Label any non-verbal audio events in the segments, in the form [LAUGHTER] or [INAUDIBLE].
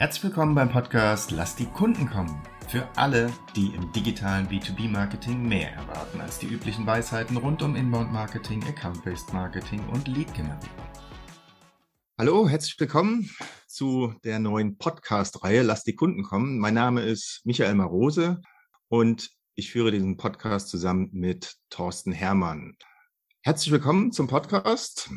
Herzlich willkommen beim Podcast Lass die Kunden kommen. Für alle, die im digitalen B2B-Marketing mehr erwarten als die üblichen Weisheiten rund um Inbound-Marketing, Account-Based Marketing und Lead-Generierung. Hallo, herzlich willkommen zu der neuen Podcast-Reihe Lass die Kunden kommen. Mein Name ist Michael Marose und ich führe diesen Podcast zusammen mit Thorsten Hermann. Herzlich willkommen zum Podcast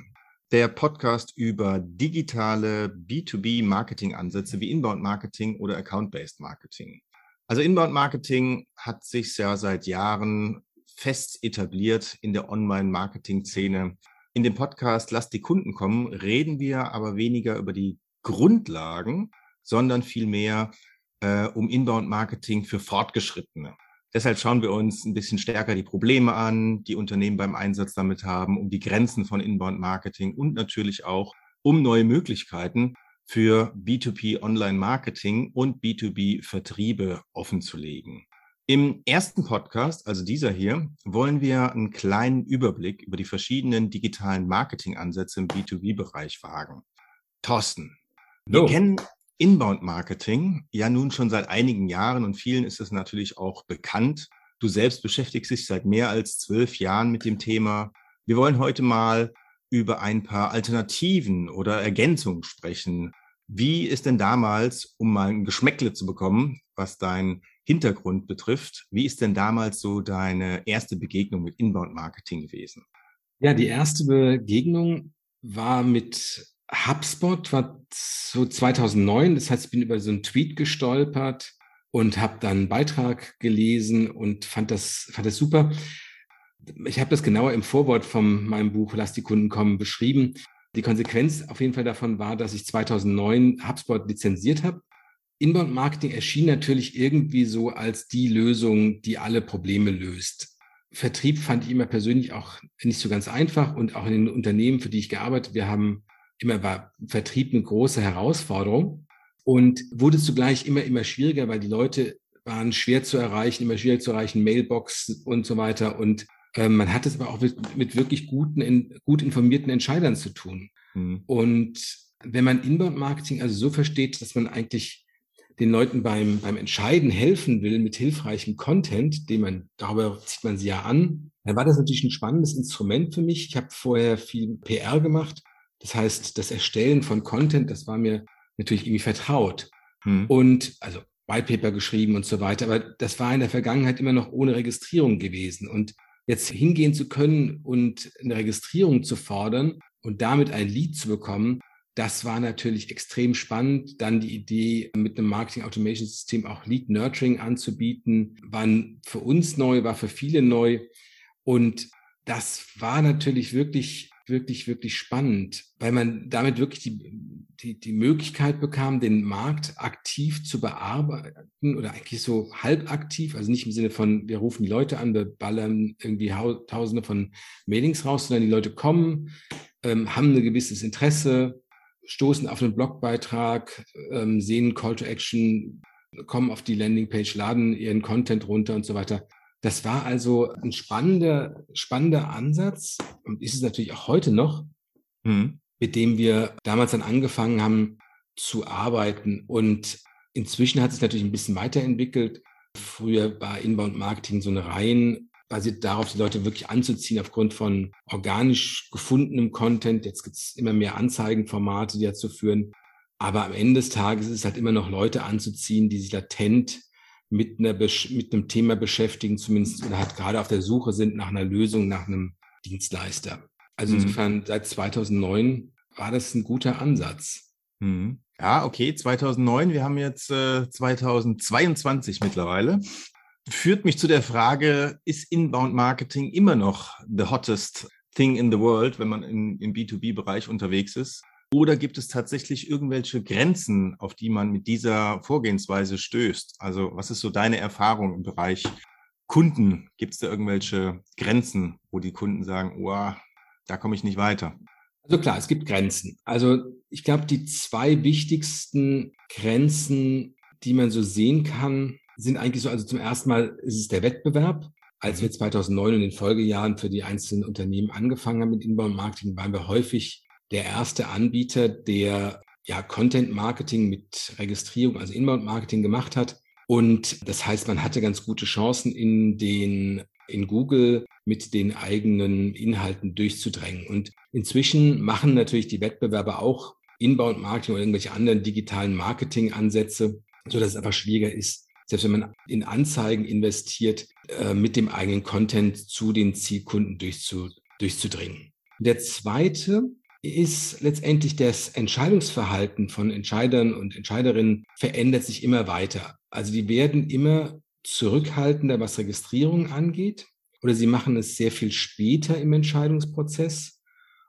der Podcast über digitale B2B-Marketing-Ansätze wie Inbound-Marketing oder Account-Based Marketing. Also Inbound-Marketing hat sich ja seit Jahren fest etabliert in der Online-Marketing-Szene. In dem Podcast Lass die Kunden kommen reden wir aber weniger über die Grundlagen, sondern vielmehr äh, um Inbound-Marketing für Fortgeschrittene. Deshalb schauen wir uns ein bisschen stärker die Probleme an, die Unternehmen beim Einsatz damit haben, um die Grenzen von Inbound Marketing und natürlich auch um neue Möglichkeiten für B2B Online Marketing und B2B Vertriebe offenzulegen. Im ersten Podcast, also dieser hier, wollen wir einen kleinen Überblick über die verschiedenen digitalen Marketingansätze im B2B-Bereich wagen. Thorsten, wir kennen Inbound-Marketing ja nun schon seit einigen Jahren und vielen ist es natürlich auch bekannt. Du selbst beschäftigst dich seit mehr als zwölf Jahren mit dem Thema. Wir wollen heute mal über ein paar Alternativen oder Ergänzungen sprechen. Wie ist denn damals, um mal ein Geschmäckle zu bekommen, was dein Hintergrund betrifft, wie ist denn damals so deine erste Begegnung mit Inbound-Marketing gewesen? Ja, die erste Begegnung war mit HubSpot war so 2009, das heißt, ich bin über so einen Tweet gestolpert und habe dann einen Beitrag gelesen und fand das, fand das super. Ich habe das genauer im Vorwort von meinem Buch Lass die Kunden kommen beschrieben. Die Konsequenz auf jeden Fall davon war, dass ich 2009 HubSpot lizenziert habe. Inbound Marketing erschien natürlich irgendwie so als die Lösung, die alle Probleme löst. Vertrieb fand ich immer persönlich auch nicht so ganz einfach und auch in den Unternehmen, für die ich gearbeitet, wir haben immer war Vertrieb eine große Herausforderung und wurde zugleich immer, immer schwieriger, weil die Leute waren schwer zu erreichen, immer schwieriger zu erreichen, Mailbox und so weiter. Und äh, man hat es aber auch mit, mit wirklich guten, in, gut informierten Entscheidern zu tun. Mhm. Und wenn man Inbound-Marketing also so versteht, dass man eigentlich den Leuten beim, beim Entscheiden helfen will mit hilfreichem Content, den man, darüber zieht man sie ja an, dann war das natürlich ein spannendes Instrument für mich. Ich habe vorher viel PR gemacht das heißt, das Erstellen von Content, das war mir natürlich irgendwie vertraut. Hm. Und also Whitepaper geschrieben und so weiter. Aber das war in der Vergangenheit immer noch ohne Registrierung gewesen. Und jetzt hingehen zu können und eine Registrierung zu fordern und damit ein Lead zu bekommen, das war natürlich extrem spannend. Dann die Idee, mit einem Marketing Automation System auch Lead Nurturing anzubieten, war für uns neu, war für viele neu. Und das war natürlich wirklich wirklich, wirklich spannend, weil man damit wirklich die, die, die Möglichkeit bekam, den Markt aktiv zu bearbeiten oder eigentlich so halbaktiv, also nicht im Sinne von, wir rufen die Leute an, wir ballern irgendwie tausende von Mailings raus, sondern die Leute kommen, ähm, haben ein gewisses Interesse, stoßen auf einen Blogbeitrag, ähm, sehen Call to Action, kommen auf die Landingpage, laden ihren Content runter und so weiter. Das war also ein spannender, spannender Ansatz und ist es natürlich auch heute noch, mhm. mit dem wir damals dann angefangen haben zu arbeiten. Und inzwischen hat es natürlich ein bisschen weiterentwickelt. Früher war Inbound Marketing so eine rein basiert darauf, die Leute wirklich anzuziehen aufgrund von organisch gefundenem Content. Jetzt gibt es immer mehr Anzeigenformate, die dazu führen. Aber am Ende des Tages ist es halt immer noch Leute anzuziehen, die sich latent mit, einer, mit einem Thema beschäftigen, zumindest oder halt gerade auf der Suche sind nach einer Lösung, nach einem Dienstleister. Also mhm. insofern seit 2009 war das ein guter Ansatz. Mhm. Ja, okay, 2009, wir haben jetzt äh, 2022 mittlerweile. Führt mich zu der Frage, ist Inbound Marketing immer noch the hottest thing in the world, wenn man in, im B2B-Bereich unterwegs ist? Oder gibt es tatsächlich irgendwelche Grenzen, auf die man mit dieser Vorgehensweise stößt? Also was ist so deine Erfahrung im Bereich Kunden? Gibt es da irgendwelche Grenzen, wo die Kunden sagen, oh, da komme ich nicht weiter? Also klar, es gibt Grenzen. Also ich glaube, die zwei wichtigsten Grenzen, die man so sehen kann, sind eigentlich so, also zum ersten Mal ist es der Wettbewerb. Als wir 2009 und in den Folgejahren für die einzelnen Unternehmen angefangen haben mit Inbound Marketing, waren wir häufig der erste Anbieter, der ja, Content-Marketing mit Registrierung, also Inbound-Marketing gemacht hat. Und das heißt, man hatte ganz gute Chancen in den in Google mit den eigenen Inhalten durchzudrängen. Und inzwischen machen natürlich die Wettbewerber auch Inbound-Marketing oder irgendwelche anderen digitalen Marketing-Ansätze, so dass es einfach schwieriger ist, selbst wenn man in Anzeigen investiert, äh, mit dem eigenen Content zu den Zielkunden durchzu, durchzudringen. Der zweite ist letztendlich das Entscheidungsverhalten von Entscheidern und Entscheiderinnen verändert sich immer weiter. Also die werden immer zurückhaltender, was Registrierung angeht, oder sie machen es sehr viel später im Entscheidungsprozess.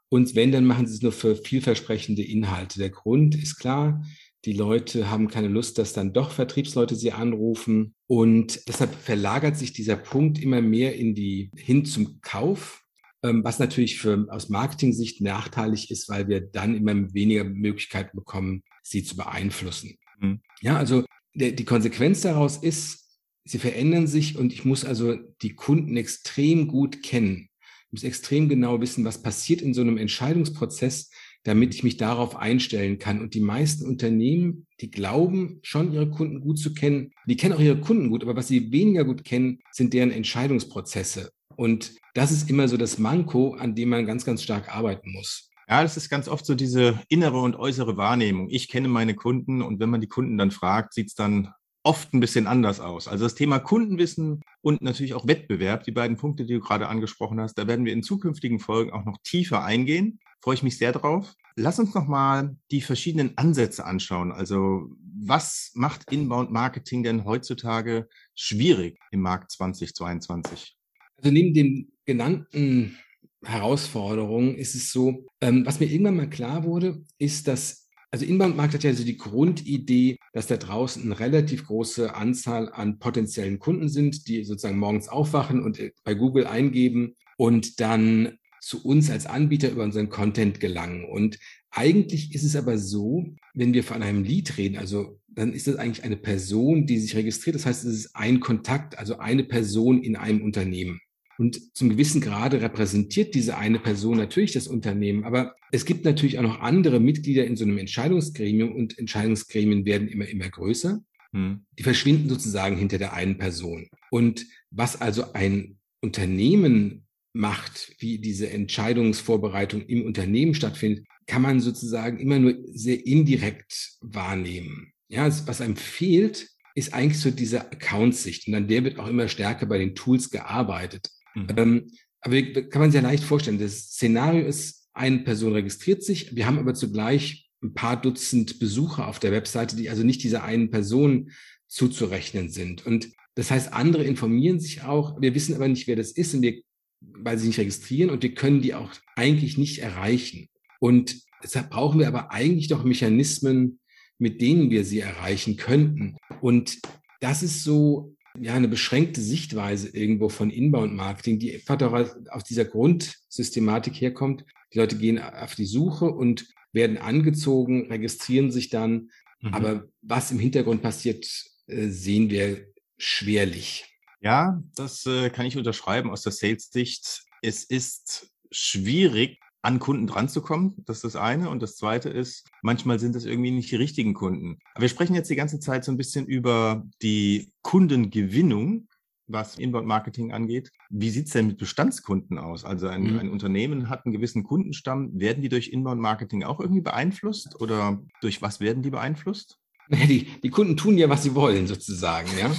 Und wenn, dann machen sie es nur für vielversprechende Inhalte. Der Grund ist klar, die Leute haben keine Lust, dass dann doch Vertriebsleute sie anrufen. Und deshalb verlagert sich dieser Punkt immer mehr in die, hin zum Kauf, was natürlich für, aus Marketing-Sicht nachteilig ist, weil wir dann immer weniger Möglichkeiten bekommen, sie zu beeinflussen. Mhm. Ja, also der, die Konsequenz daraus ist, sie verändern sich und ich muss also die Kunden extrem gut kennen. Ich muss extrem genau wissen, was passiert in so einem Entscheidungsprozess, damit ich mich darauf einstellen kann. Und die meisten Unternehmen, die glauben schon, ihre Kunden gut zu kennen. Die kennen auch ihre Kunden gut, aber was sie weniger gut kennen, sind deren Entscheidungsprozesse. Und das ist immer so das Manko, an dem man ganz, ganz stark arbeiten muss. Ja, das ist ganz oft so diese innere und äußere Wahrnehmung. Ich kenne meine Kunden und wenn man die Kunden dann fragt, sieht es dann oft ein bisschen anders aus. Also das Thema Kundenwissen und natürlich auch Wettbewerb, die beiden Punkte, die du gerade angesprochen hast, da werden wir in zukünftigen Folgen auch noch tiefer eingehen. Freue ich mich sehr drauf. Lass uns noch mal die verschiedenen Ansätze anschauen. Also was macht Inbound Marketing denn heutzutage schwierig im Markt 2022? Also neben den genannten Herausforderungen ist es so, ähm, was mir irgendwann mal klar wurde, ist, dass also Inbound-Markt hat ja so die Grundidee, dass da draußen eine relativ große Anzahl an potenziellen Kunden sind, die sozusagen morgens aufwachen und äh, bei Google eingeben und dann zu uns als Anbieter über unseren Content gelangen. Und eigentlich ist es aber so, wenn wir von einem Lead reden, also dann ist das eigentlich eine Person, die sich registriert. Das heißt, es ist ein Kontakt, also eine Person in einem Unternehmen. Und zum gewissen Grade repräsentiert diese eine Person natürlich das Unternehmen. Aber es gibt natürlich auch noch andere Mitglieder in so einem Entscheidungsgremium und Entscheidungsgremien werden immer, immer größer. Hm. Die verschwinden sozusagen hinter der einen Person. Und was also ein Unternehmen macht, wie diese Entscheidungsvorbereitung im Unternehmen stattfindet, kann man sozusagen immer nur sehr indirekt wahrnehmen. Ja, was einem fehlt, ist eigentlich so diese Account-Sicht. Und an der wird auch immer stärker bei den Tools gearbeitet. Mhm. Ähm, aber kann man sich ja leicht vorstellen. Das Szenario ist, eine Person registriert sich. Wir haben aber zugleich ein paar Dutzend Besucher auf der Webseite, die also nicht dieser einen Person zuzurechnen sind. Und das heißt, andere informieren sich auch. Wir wissen aber nicht, wer das ist, und wir, weil sie nicht registrieren und wir können die auch eigentlich nicht erreichen. Und deshalb brauchen wir aber eigentlich doch Mechanismen, mit denen wir sie erreichen könnten. Und das ist so ja, eine beschränkte Sichtweise irgendwo von Inbound-Marketing, die einfach aus dieser Grundsystematik herkommt. Die Leute gehen auf die Suche und werden angezogen, registrieren sich dann. Mhm. Aber was im Hintergrund passiert, äh, sehen wir schwerlich. Ja, das äh, kann ich unterschreiben aus der Sales-Sicht. Es ist schwierig, an Kunden dranzukommen. Das ist das eine. Und das zweite ist, manchmal sind es irgendwie nicht die richtigen Kunden. Aber wir sprechen jetzt die ganze Zeit so ein bisschen über die Kundengewinnung, was Inbound-Marketing angeht. Wie sieht's denn mit Bestandskunden aus? Also ein, mhm. ein Unternehmen hat einen gewissen Kundenstamm. Werden die durch Inbound-Marketing auch irgendwie beeinflusst oder durch was werden die beeinflusst? [LAUGHS] Die, die Kunden tun ja, was sie wollen, sozusagen, ja.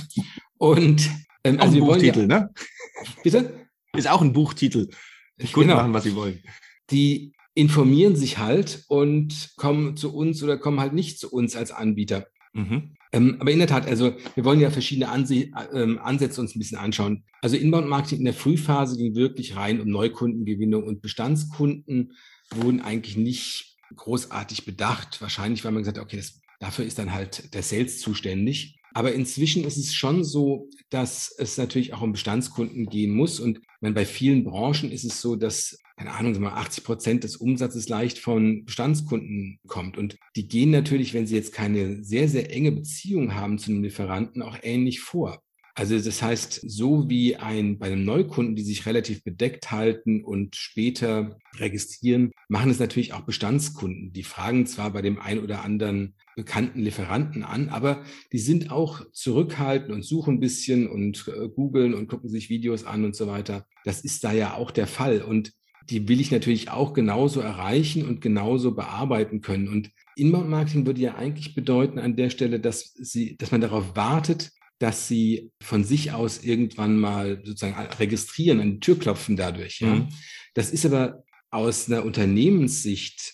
Und ähm, also ein Buchtitel, ja, ne? Bitte? Ist auch ein Buchtitel. Die Kunden genau. machen, was sie wollen die informieren sich halt und kommen zu uns oder kommen halt nicht zu uns als Anbieter. Mhm. Ähm, aber in der Tat, also wir wollen ja verschiedene Anse ähm, Ansätze uns ein bisschen anschauen. Also Inbound-Marketing in der Frühphase ging wirklich rein um Neukundengewinnung und Bestandskunden wurden eigentlich nicht großartig bedacht. Wahrscheinlich, weil man gesagt hat, okay, das, dafür ist dann halt der Sales zuständig. Aber inzwischen ist es schon so, dass es natürlich auch um Bestandskunden gehen muss. Und meine, bei vielen Branchen ist es so, dass, keine Ahnung, 80 Prozent des Umsatzes leicht von Bestandskunden kommt. Und die gehen natürlich, wenn sie jetzt keine sehr, sehr enge Beziehung haben zu einem Lieferanten, auch ähnlich vor. Also das heißt, so wie ein bei einem Neukunden, die sich relativ bedeckt halten und später registrieren, machen es natürlich auch Bestandskunden. Die fragen zwar bei dem ein oder anderen bekannten Lieferanten an, aber die sind auch zurückhaltend und suchen ein bisschen und äh, googeln und gucken sich Videos an und so weiter. Das ist da ja auch der Fall. Und die will ich natürlich auch genauso erreichen und genauso bearbeiten können. Und Inbound-Marketing würde ja eigentlich bedeuten an der Stelle, dass sie, dass man darauf wartet, dass sie von sich aus irgendwann mal sozusagen registrieren, an die Tür klopfen dadurch. Ja. Mhm. Das ist aber aus einer Unternehmenssicht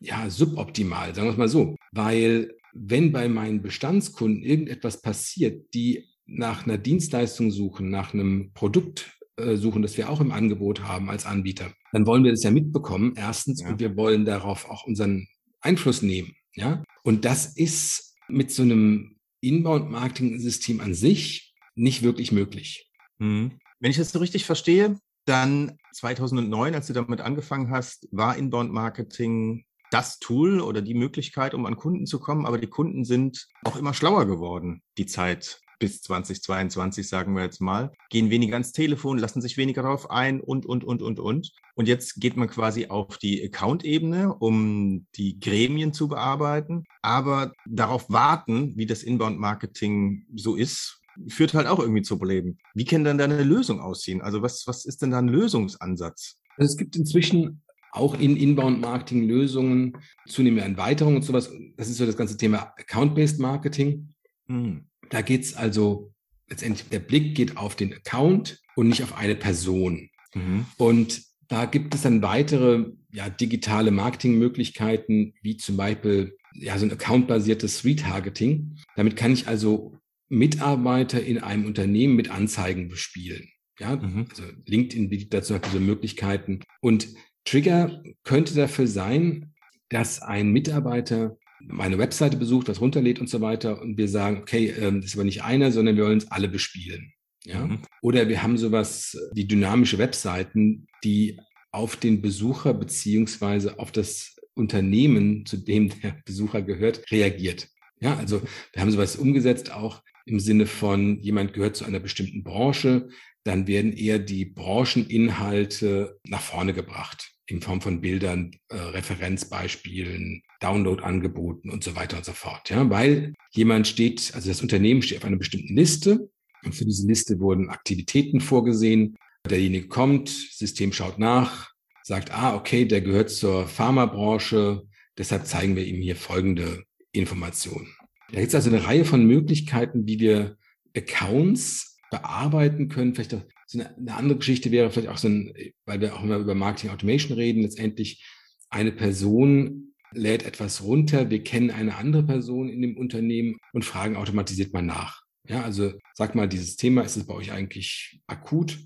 ja suboptimal, sagen wir es mal so, weil wenn bei meinen Bestandskunden irgendetwas passiert, die nach einer Dienstleistung suchen, nach einem Produkt äh, suchen, das wir auch im Angebot haben als Anbieter, dann wollen wir das ja mitbekommen, erstens, ja. und wir wollen darauf auch unseren Einfluss nehmen. Ja? Und das ist mit so einem Inbound-Marketing-System an sich nicht wirklich möglich. Mhm. Wenn ich das so richtig verstehe, dann 2009, als du damit angefangen hast, war Inbound-Marketing das Tool oder die Möglichkeit, um an Kunden zu kommen. Aber die Kunden sind auch immer schlauer geworden, die Zeit bis 2022, sagen wir jetzt mal, gehen weniger ans Telefon, lassen sich weniger darauf ein und, und, und, und, und. Und jetzt geht man quasi auf die Account-Ebene, um die Gremien zu bearbeiten. Aber darauf warten, wie das Inbound-Marketing so ist, führt halt auch irgendwie zu Problemen. Wie kann dann da eine Lösung aussehen? Also was, was ist denn da ein Lösungsansatz? Also es gibt inzwischen auch in Inbound-Marketing Lösungen, zunehmende Erweiterungen und sowas. Das ist so das ganze Thema Account-Based Marketing. Mhm. Da geht's also letztendlich, der Blick geht auf den Account und nicht auf eine Person. Mhm. Und da gibt es dann weitere ja, digitale Marketingmöglichkeiten, wie zum Beispiel ja, so ein accountbasiertes Retargeting. Damit kann ich also Mitarbeiter in einem Unternehmen mit Anzeigen bespielen. Ja, mhm. also LinkedIn bietet dazu diese Möglichkeiten. Und Trigger könnte dafür sein, dass ein Mitarbeiter meine Webseite besucht, was runterlädt und so weiter und wir sagen, okay, ähm, das ist aber nicht einer, sondern wir wollen uns alle bespielen. Ja? Mhm. Oder wir haben sowas wie dynamische Webseiten, die auf den Besucher beziehungsweise auf das Unternehmen, zu dem der Besucher gehört, reagiert. Ja, also wir haben sowas umgesetzt auch im Sinne von, jemand gehört zu einer bestimmten Branche, dann werden eher die Brancheninhalte nach vorne gebracht in Form von Bildern, äh, Referenzbeispielen, Download-Angeboten und so weiter und so fort. Ja, weil jemand steht, also das Unternehmen steht auf einer bestimmten Liste und für diese Liste wurden Aktivitäten vorgesehen. Derjenige kommt, System schaut nach, sagt, ah, okay, der gehört zur Pharmabranche, deshalb zeigen wir ihm hier folgende Informationen. Da gibt es also eine Reihe von Möglichkeiten, wie wir Accounts bearbeiten können, vielleicht auch so eine, eine andere Geschichte wäre vielleicht auch so ein, weil wir auch immer über Marketing Automation reden, letztendlich eine Person lädt etwas runter, wir kennen eine andere Person in dem Unternehmen und fragen automatisiert mal nach. Ja, also sag mal, dieses Thema, ist es bei euch eigentlich akut?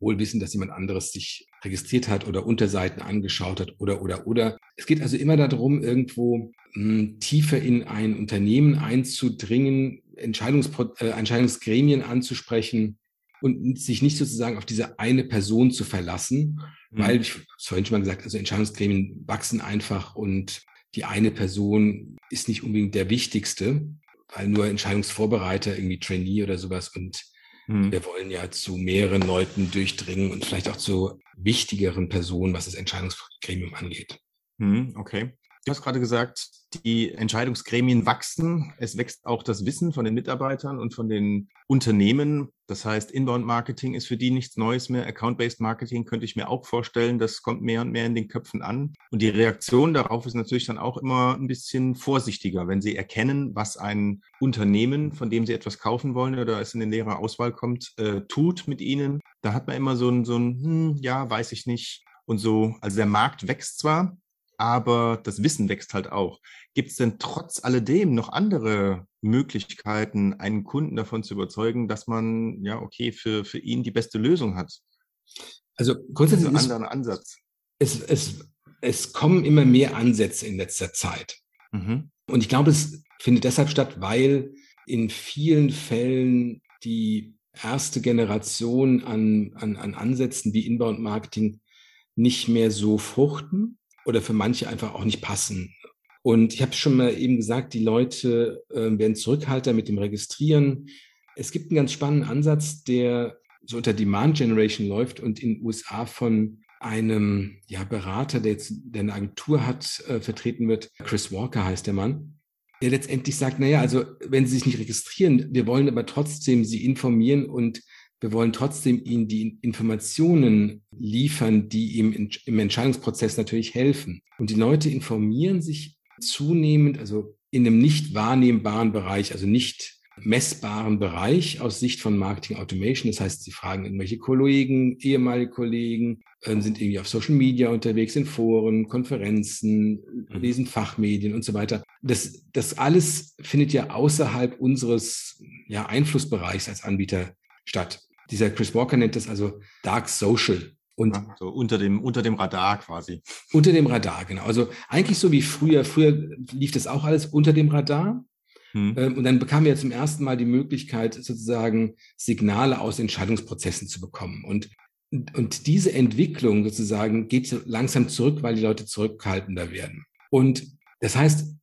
Wohl wissen, dass jemand anderes sich registriert hat oder Unterseiten angeschaut hat oder, oder, oder. Es geht also immer darum, irgendwo mh, hm, tiefer in ein Unternehmen einzudringen, Entscheidungspro äh, Entscheidungsgremien anzusprechen, und sich nicht sozusagen auf diese eine Person zu verlassen, mhm. weil ich vorhin schon mal gesagt, also Entscheidungsgremien wachsen einfach und die eine Person ist nicht unbedingt der wichtigste, weil nur Entscheidungsvorbereiter, irgendwie Trainee oder sowas und mhm. wir wollen ja zu mehreren Leuten durchdringen und vielleicht auch zu wichtigeren Personen, was das Entscheidungsgremium angeht. Mhm, okay. Du hast gerade gesagt, die Entscheidungsgremien wachsen. Es wächst auch das Wissen von den Mitarbeitern und von den Unternehmen. Das heißt, Inbound-Marketing ist für die nichts Neues mehr. Account-Based Marketing könnte ich mir auch vorstellen. Das kommt mehr und mehr in den Köpfen an. Und die Reaktion darauf ist natürlich dann auch immer ein bisschen vorsichtiger, wenn sie erkennen, was ein Unternehmen, von dem sie etwas kaufen wollen oder es in den nähere Auswahl kommt, äh, tut mit ihnen. Da hat man immer so ein, so ein, hm, ja, weiß ich nicht. Und so, also der Markt wächst zwar, aber das Wissen wächst halt auch. Gibt es denn trotz alledem noch andere Möglichkeiten, einen Kunden davon zu überzeugen, dass man, ja, okay, für, für ihn die beste Lösung hat? Also grundsätzlich ist ein anderer Ansatz. Es, es, es kommen immer mehr Ansätze in letzter Zeit. Mhm. Und ich glaube, es findet deshalb statt, weil in vielen Fällen die erste Generation an, an, an Ansätzen wie Inbound Marketing nicht mehr so fruchten oder für manche einfach auch nicht passen. Und ich habe schon mal eben gesagt, die Leute äh, werden Zurückhalter mit dem Registrieren. es gibt einen ganz spannenden Ansatz, der so unter Demand Generation läuft und in den USA von einem ja, Berater, der jetzt der eine Agentur hat, äh, vertreten wird. Chris Walker heißt der Mann der letztendlich sagt, naja, also wenn Sie sich nicht registrieren, wir wollen aber trotzdem Sie informieren und wir wollen trotzdem Ihnen die Informationen liefern, die ihm im Entscheidungsprozess natürlich helfen. Und die Leute informieren sich zunehmend, also in einem nicht wahrnehmbaren Bereich, also nicht messbaren Bereich aus Sicht von Marketing Automation. Das heißt, sie fragen irgendwelche Kollegen, ehemalige Kollegen, äh, sind irgendwie auf Social Media unterwegs, in Foren, Konferenzen, mhm. lesen Fachmedien und so weiter. Das, das alles findet ja außerhalb unseres ja, Einflussbereichs als Anbieter statt. Dieser Chris Walker nennt das also Dark Social. Und ja, so unter dem, unter dem Radar quasi. Unter dem Radar, genau. Also eigentlich so wie früher. Früher lief das auch alles unter dem Radar. Hm. Ähm, und dann bekamen wir zum ersten Mal die Möglichkeit, sozusagen Signale aus Entscheidungsprozessen zu bekommen. Und, und diese Entwicklung sozusagen geht langsam zurück, weil die Leute zurückhaltender werden. Und das heißt,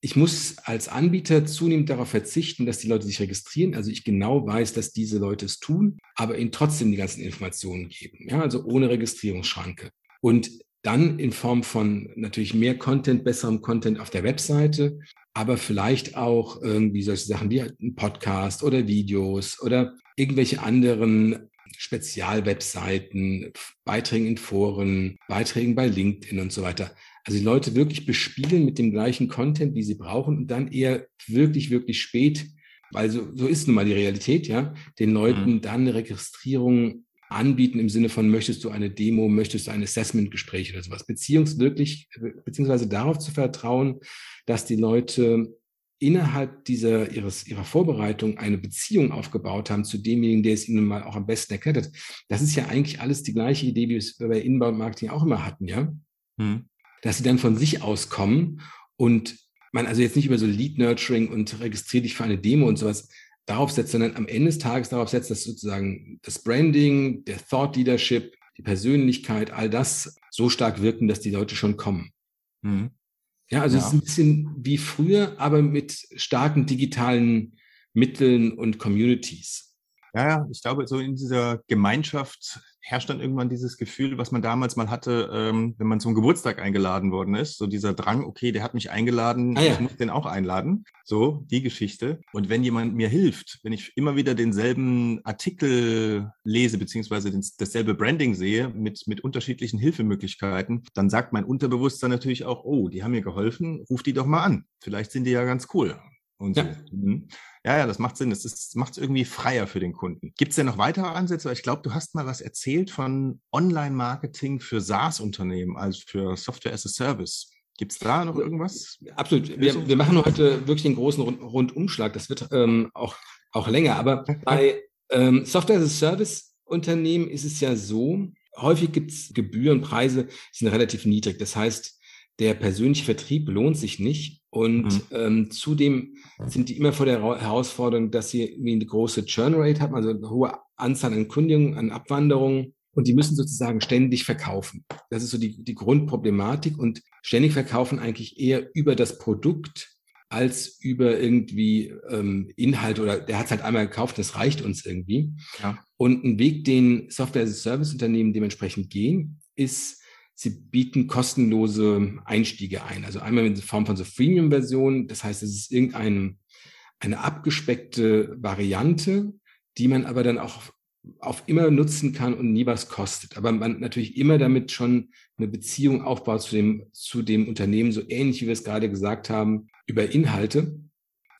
ich muss als Anbieter zunehmend darauf verzichten, dass die Leute sich registrieren. Also ich genau weiß, dass diese Leute es tun, aber ihnen trotzdem die ganzen Informationen geben. Ja, also ohne Registrierungsschranke. Und dann in Form von natürlich mehr Content, besserem Content auf der Webseite, aber vielleicht auch irgendwie solche Sachen wie ein Podcast oder Videos oder irgendwelche anderen Spezialwebseiten, Beiträgen in Foren, Beiträgen bei LinkedIn und so weiter. Also die Leute wirklich bespielen mit dem gleichen Content, wie sie brauchen und dann eher wirklich, wirklich spät, weil so, so ist nun mal die Realität, ja, den Leuten mhm. dann eine Registrierung anbieten im Sinne von, möchtest du eine Demo, möchtest du ein Assessment-Gespräch oder sowas, beziehungsweise wirklich, beziehungsweise darauf zu vertrauen, dass die Leute innerhalb dieser, ihres, ihrer Vorbereitung eine Beziehung aufgebaut haben zu demjenigen, der es ihnen mal auch am besten erklärt hat. Das ist ja eigentlich alles die gleiche Idee, wie wir es bei Inbound Marketing auch immer hatten, ja? Hm. Dass sie dann von sich aus kommen und man also jetzt nicht über so Lead Nurturing und registriere dich für eine Demo und sowas darauf setzt, sondern am Ende des Tages darauf setzt, dass sozusagen das Branding, der Thought Leadership, die Persönlichkeit, all das so stark wirken, dass die Leute schon kommen. Hm. Ja, also ja. es ist ein bisschen wie früher, aber mit starken digitalen Mitteln und Communities. Ja, ja, ich glaube, so in dieser Gemeinschaft herrscht dann irgendwann dieses Gefühl, was man damals mal hatte, ähm, wenn man zum Geburtstag eingeladen worden ist. So dieser Drang, okay, der hat mich eingeladen, ah, ja. ich muss den auch einladen. So, die Geschichte. Und wenn jemand mir hilft, wenn ich immer wieder denselben Artikel lese, beziehungsweise dasselbe Branding sehe mit, mit unterschiedlichen Hilfemöglichkeiten, dann sagt mein Unterbewusstsein natürlich auch, oh, die haben mir geholfen, ruf die doch mal an. Vielleicht sind die ja ganz cool. Und ja. so. Mhm. Ja, ja, das macht Sinn. Das macht es irgendwie freier für den Kunden. Gibt es denn noch weitere Ansätze? Ich glaube, du hast mal was erzählt von Online-Marketing für SaaS-Unternehmen, also für Software as a Service. Gibt es da noch irgendwas? Absolut. Wir, wir, machen heute wirklich einen großen Rundumschlag. Das wird ähm, auch, auch länger. Aber bei ähm, Software as a Service-Unternehmen ist es ja so, häufig gibt es Gebühren, Preise sind relativ niedrig. Das heißt, der persönliche Vertrieb lohnt sich nicht. Und mhm. ähm, zudem sind die immer vor der Herausforderung, dass sie irgendwie eine große Churn Rate haben, also eine hohe Anzahl an Kündigungen, an Abwanderungen. Und die müssen sozusagen ständig verkaufen. Das ist so die, die Grundproblematik. Und ständig verkaufen eigentlich eher über das Produkt als über irgendwie ähm, Inhalt oder der hat es halt einmal gekauft, das reicht uns irgendwie. Ja. Und ein Weg, den Software-as-a-Service-Unternehmen dementsprechend gehen, ist Sie bieten kostenlose Einstiege ein. Also einmal in Form von so Freemium-Versionen. Das heißt, es ist irgendeine eine abgespeckte Variante, die man aber dann auch auf immer nutzen kann und nie was kostet. Aber man natürlich immer damit schon eine Beziehung aufbaut zu dem, zu dem Unternehmen, so ähnlich wie wir es gerade gesagt haben, über Inhalte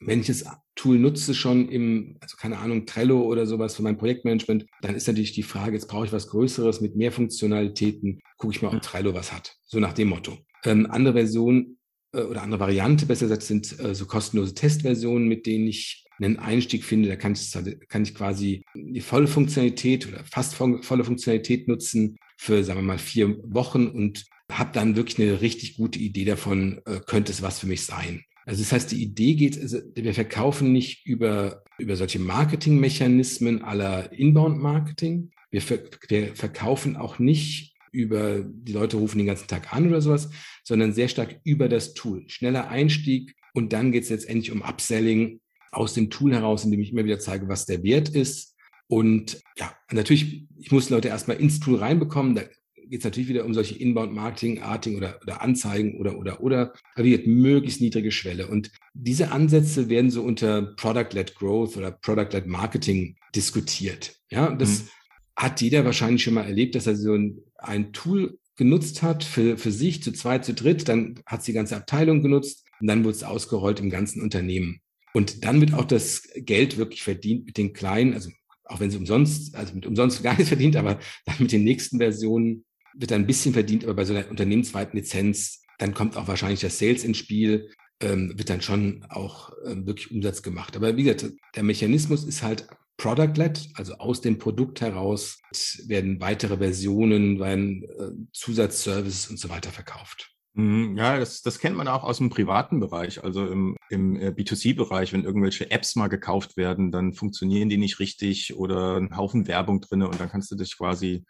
wenn ich das Tool nutze schon im, also keine Ahnung, Trello oder sowas für mein Projektmanagement, dann ist natürlich die Frage, jetzt brauche ich was Größeres mit mehr Funktionalitäten, gucke ich mal, ob Trello was hat. So nach dem Motto. Ähm, andere Version äh, oder andere Variante, besser gesagt, sind äh, so kostenlose Testversionen, mit denen ich einen Einstieg finde. Da kann ich, kann ich quasi die volle Funktionalität oder fast volle Funktionalität nutzen für, sagen wir mal, vier Wochen und habe dann wirklich eine richtig gute Idee davon, äh, könnte es was für mich sein. Also das heißt, die Idee geht, also wir verkaufen nicht über, über solche Marketingmechanismen aller Inbound-Marketing. Wir, ver wir verkaufen auch nicht über, die Leute rufen den ganzen Tag an oder sowas, sondern sehr stark über das Tool. Schneller Einstieg und dann geht es letztendlich um Upselling aus dem Tool heraus, indem ich immer wieder zeige, was der Wert ist. Und ja, natürlich, ich muss Leute erstmal ins Tool reinbekommen. Da geht es natürlich wieder um solche Inbound-Marketing, oder, oder Anzeigen oder, oder, oder. Aber wie möglichst niedrige Schwelle. Und diese Ansätze werden so unter Product-led Growth oder Product-led Marketing diskutiert. Ja, das mhm. hat jeder wahrscheinlich schon mal erlebt, dass er so ein, ein Tool genutzt hat für, für sich, zu zweit, zu dritt, dann hat es die ganze Abteilung genutzt und dann wurde es ausgerollt im ganzen Unternehmen. Und dann wird auch das Geld wirklich verdient mit den kleinen, also auch wenn sie umsonst, also mit umsonst gar nichts verdient, aber dann mit den nächsten Versionen wird ein bisschen verdient, aber bei so einer unternehmensweiten Lizenz, dann kommt auch wahrscheinlich das Sales ins Spiel, ähm, wird dann schon auch ähm, wirklich Umsatz gemacht. Aber wie gesagt, der Mechanismus ist halt Product-led, also aus dem Produkt heraus werden weitere Versionen, werden äh, Zusatzservices und so weiter verkauft. Mhm, ja, das, das kennt man auch aus dem privaten Bereich, also im, im äh, B2C-Bereich, wenn irgendwelche Apps mal gekauft werden, dann funktionieren die nicht richtig oder ein Haufen Werbung drinne und dann kannst du dich quasi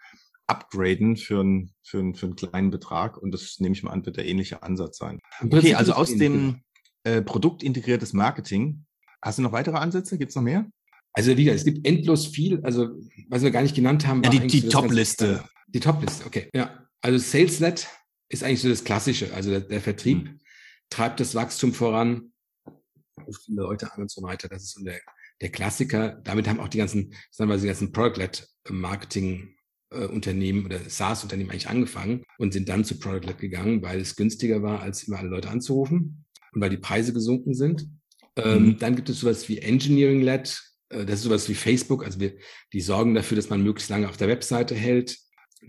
upgraden für, ein, für, ein, für einen kleinen Betrag und das nehme ich mal an, wird der ähnliche Ansatz sein. Okay, also aus dem äh, produktintegriertes Marketing, hast du noch weitere Ansätze? Gibt es noch mehr? Also wieder, es gibt endlos viel, also was wir gar nicht genannt haben. Ja, die, die Top-Liste. Die Top-Liste, okay. Ja, also SalesLed ist eigentlich so das Klassische. Also der, der Vertrieb mhm. treibt das Wachstum voran, ruft viele Leute an und so weiter. Das ist so der, der Klassiker. Damit haben auch die ganzen, sagen wir mal, die ganzen Product-led Marketing Unternehmen oder SaaS-Unternehmen eigentlich angefangen und sind dann zu Product-led gegangen, weil es günstiger war, als immer alle Leute anzurufen und weil die Preise gesunken sind. Ähm, mhm. Dann gibt es sowas wie Engineering-led. Äh, das ist sowas wie Facebook. Also wir, die sorgen dafür, dass man möglichst lange auf der Webseite hält.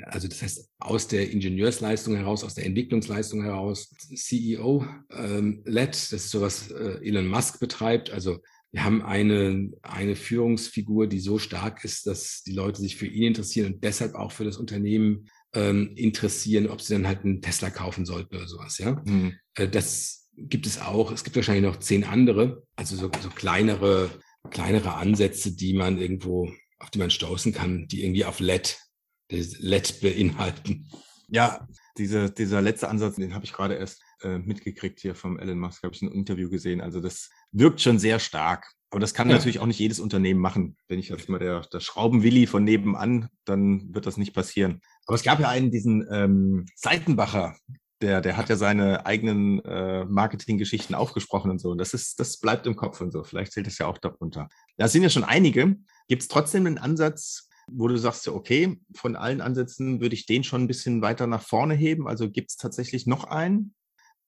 Also das heißt, aus der Ingenieursleistung heraus, aus der Entwicklungsleistung heraus, CEO-led, ähm, das ist sowas äh, Elon Musk betreibt. Also wir haben eine, eine Führungsfigur, die so stark ist, dass die Leute sich für ihn interessieren und deshalb auch für das Unternehmen ähm, interessieren, ob sie dann halt einen Tesla kaufen sollten oder sowas. Ja, mhm. äh, das gibt es auch. Es gibt wahrscheinlich noch zehn andere, also so, so kleinere, kleinere Ansätze, die man irgendwo, auf die man stoßen kann, die irgendwie auf LED, LED beinhalten. Ja, diese, dieser letzte Ansatz, den habe ich gerade erst äh, mitgekriegt hier vom Elon Musk, habe ich ein Interview gesehen. Also das wirkt schon sehr stark. Aber das kann ja. natürlich auch nicht jedes Unternehmen machen. Wenn ich jetzt mal der, der Schraubenwilli von nebenan, dann wird das nicht passieren. Aber es gab ja einen, diesen ähm, Seitenbacher, der, der hat ja seine eigenen äh, Marketinggeschichten aufgesprochen und so. Und das ist, das bleibt im Kopf und so. Vielleicht zählt das ja auch darunter. Da sind ja schon einige. Gibt es trotzdem einen Ansatz, wo du sagst, okay, von allen Ansätzen würde ich den schon ein bisschen weiter nach vorne heben? Also gibt es tatsächlich noch einen?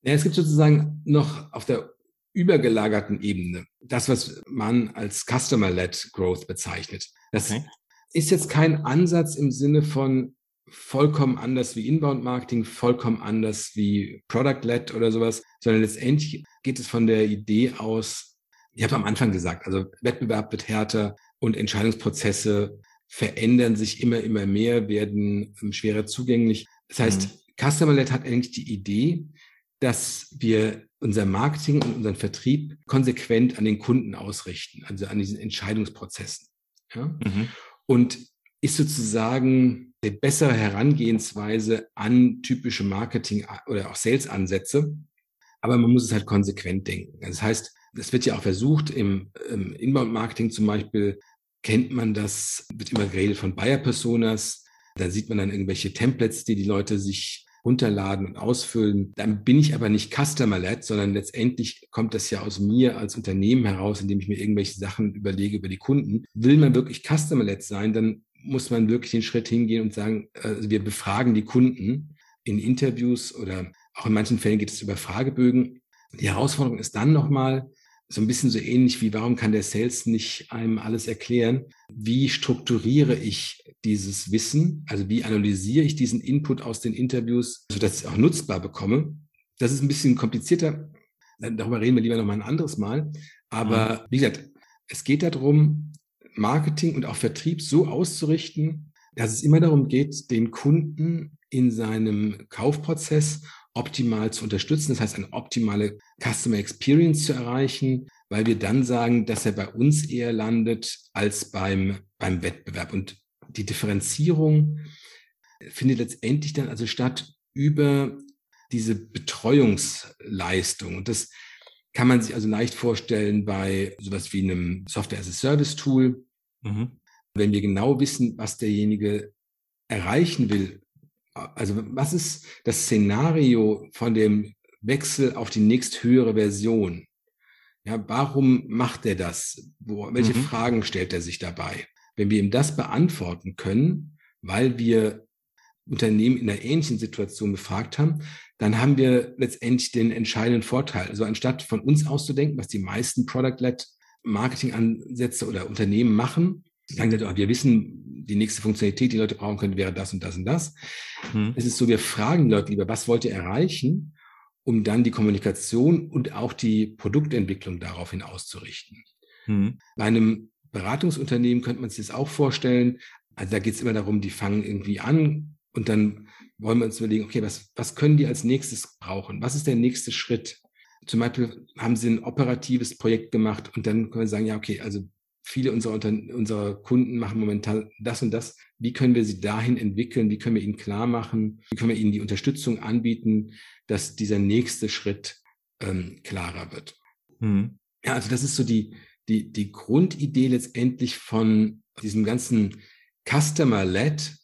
Ja, es gibt sozusagen noch auf der übergelagerten Ebene das, was man als Customer-led Growth bezeichnet. Das okay. ist jetzt kein Ansatz im Sinne von vollkommen anders wie Inbound-Marketing, vollkommen anders wie Product-led oder sowas, sondern letztendlich geht es von der Idee aus, ich habe am Anfang gesagt, also Wettbewerb wird härter und Entscheidungsprozesse verändern sich immer, immer mehr, werden ähm, schwerer zugänglich. Das heißt, mhm. Customer-led hat eigentlich die Idee, dass wir unser Marketing und unseren Vertrieb konsequent an den Kunden ausrichten, also an diesen Entscheidungsprozessen. Ja? Mhm. Und ist sozusagen die bessere Herangehensweise an typische Marketing- oder auch Sales-Ansätze. Aber man muss es halt konsequent denken. Das heißt, es wird ja auch versucht, im, im Inbound-Marketing zum Beispiel kennt man das, wird immer geredet von Buyer-Personas. Da sieht man dann irgendwelche Templates, die die Leute sich runterladen und ausfüllen. Dann bin ich aber nicht Customer-led, sondern letztendlich kommt das ja aus mir als Unternehmen heraus, indem ich mir irgendwelche Sachen überlege über die Kunden. Will man wirklich Customer-led sein, dann muss man wirklich den Schritt hingehen und sagen, also wir befragen die Kunden in Interviews oder auch in manchen Fällen geht es über Fragebögen. Die Herausforderung ist dann nochmal, so ein bisschen so ähnlich wie, warum kann der Sales nicht einem alles erklären? Wie strukturiere ich dieses Wissen? Also wie analysiere ich diesen Input aus den Interviews, sodass ich es auch nutzbar bekomme? Das ist ein bisschen komplizierter. Darüber reden wir lieber noch mal ein anderes Mal. Aber mhm. wie gesagt, es geht darum, Marketing und auch Vertrieb so auszurichten, dass es immer darum geht, den Kunden in seinem Kaufprozess optimal zu unterstützen. Das heißt, eine optimale Customer Experience zu erreichen, weil wir dann sagen, dass er bei uns eher landet als beim, beim Wettbewerb. Und die Differenzierung findet letztendlich dann also statt über diese Betreuungsleistung. Und das kann man sich also leicht vorstellen bei sowas wie einem Software-as-a-Service-Tool. Mhm. Wenn wir genau wissen, was derjenige erreichen will, also was ist das Szenario von dem Wechsel auf die nächsthöhere Version? Ja, warum macht er das? Wo, welche mhm. Fragen stellt er sich dabei? Wenn wir ihm das beantworten können, weil wir Unternehmen in einer ähnlichen Situation befragt haben, dann haben wir letztendlich den entscheidenden Vorteil. Also anstatt von uns auszudenken, was die meisten Product-led Marketing-Ansätze oder Unternehmen machen, sagen sie, oh, wir wissen, die nächste Funktionalität, die Leute brauchen können, wäre das und das und das. Hm. Es ist so, wir fragen die Leute lieber, was wollt ihr erreichen, um dann die Kommunikation und auch die Produktentwicklung daraufhin auszurichten. Hm. Bei einem Beratungsunternehmen könnte man sich das auch vorstellen. Also da geht es immer darum, die fangen irgendwie an und dann wollen wir uns überlegen, okay, was, was können die als nächstes brauchen? Was ist der nächste Schritt? Zum Beispiel haben sie ein operatives Projekt gemacht und dann können wir sagen, ja, okay, also viele unserer, unserer Kunden machen momentan das und das. Wie können wir sie dahin entwickeln? Wie können wir ihnen klar machen? Wie können wir ihnen die Unterstützung anbieten, dass dieser nächste Schritt ähm, klarer wird? Mhm. Ja, also das ist so die, die, die Grundidee letztendlich von diesem ganzen Customer-led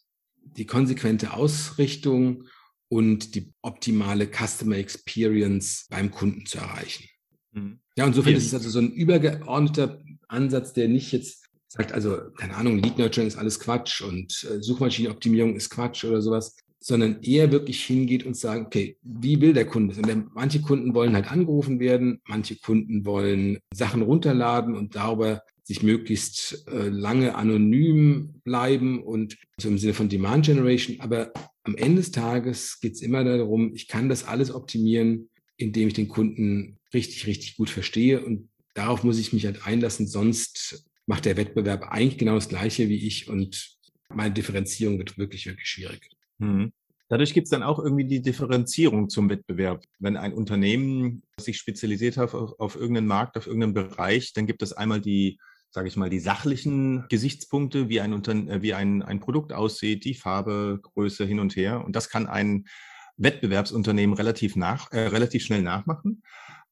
die konsequente Ausrichtung und die optimale Customer Experience beim Kunden zu erreichen. Mhm. Ja, insofern ja. ist es also so ein übergeordneter Ansatz, der nicht jetzt sagt, also, keine Ahnung, Lead Nurturing ist alles Quatsch und äh, Suchmaschinenoptimierung ist Quatsch oder sowas, sondern eher wirklich hingeht und sagt, okay, wie will der Kunde? Und manche Kunden wollen halt angerufen werden, manche Kunden wollen Sachen runterladen und darüber sich möglichst äh, lange anonym bleiben und so im Sinne von Demand Generation. Aber am Ende des Tages geht es immer darum, ich kann das alles optimieren, indem ich den Kunden richtig, richtig gut verstehe. Und darauf muss ich mich halt einlassen, sonst macht der Wettbewerb eigentlich genau das Gleiche wie ich und meine Differenzierung wird wirklich, wirklich schwierig. Mhm. Dadurch gibt es dann auch irgendwie die Differenzierung zum Wettbewerb. Wenn ein Unternehmen sich spezialisiert hat auf, auf irgendeinen Markt, auf irgendeinen Bereich, dann gibt es einmal die sage ich mal, die sachlichen Gesichtspunkte, wie ein, äh, wie ein, ein Produkt aussieht, die Farbe, Größe hin und her. Und das kann ein Wettbewerbsunternehmen relativ, nach, äh, relativ schnell nachmachen.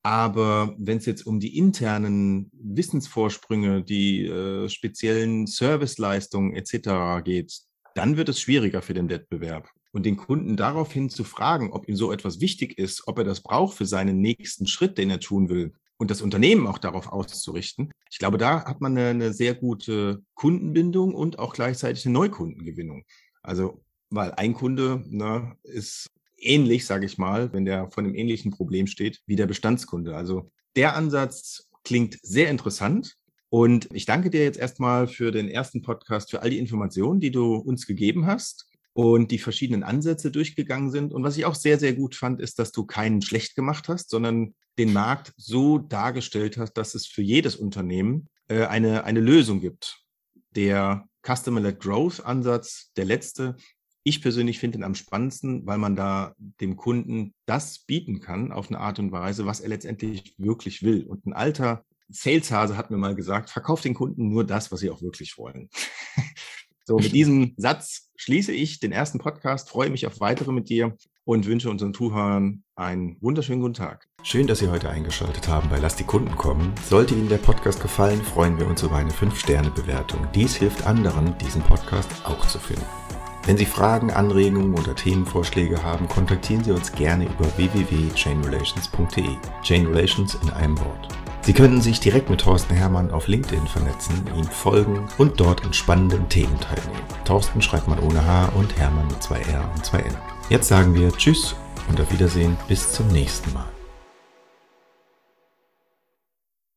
Aber wenn es jetzt um die internen Wissensvorsprünge, die äh, speziellen Serviceleistungen etc. geht, dann wird es schwieriger für den Wettbewerb. Und den Kunden daraufhin zu fragen, ob ihm so etwas wichtig ist, ob er das braucht für seinen nächsten Schritt, den er tun will, und das Unternehmen auch darauf auszurichten. Ich glaube, da hat man eine, eine sehr gute Kundenbindung und auch gleichzeitig eine Neukundengewinnung. Also, weil ein Kunde ne, ist ähnlich, sage ich mal, wenn der von einem ähnlichen Problem steht, wie der Bestandskunde. Also der Ansatz klingt sehr interessant. Und ich danke dir jetzt erstmal für den ersten Podcast, für all die Informationen, die du uns gegeben hast und die verschiedenen Ansätze durchgegangen sind. Und was ich auch sehr, sehr gut fand, ist, dass du keinen schlecht gemacht hast, sondern den Markt so dargestellt hast, dass es für jedes Unternehmen äh, eine, eine Lösung gibt. Der Customer-led Growth-Ansatz, der letzte, ich persönlich finde ihn am spannendsten, weil man da dem Kunden das bieten kann auf eine Art und Weise, was er letztendlich wirklich will. Und ein alter Saleshase hat mir mal gesagt, verkauft den Kunden nur das, was sie auch wirklich wollen. [LAUGHS] So, mit diesem Satz schließe ich den ersten Podcast, freue mich auf weitere mit dir und wünsche unseren Zuhörern einen wunderschönen guten Tag. Schön, dass Sie heute eingeschaltet haben bei Lass die Kunden kommen. Sollte Ihnen der Podcast gefallen, freuen wir uns über eine 5-Sterne-Bewertung. Dies hilft anderen, diesen Podcast auch zu finden. Wenn Sie Fragen, Anregungen oder Themenvorschläge haben, kontaktieren Sie uns gerne über www.chainrelations.de. Chain Relations in einem Wort. Sie könnten sich direkt mit Thorsten Hermann auf LinkedIn vernetzen, ihm folgen und dort an spannenden Themen teilnehmen. Thorsten schreibt man ohne H und Hermann mit zwei R und zwei N. Jetzt sagen wir Tschüss und auf Wiedersehen bis zum nächsten Mal.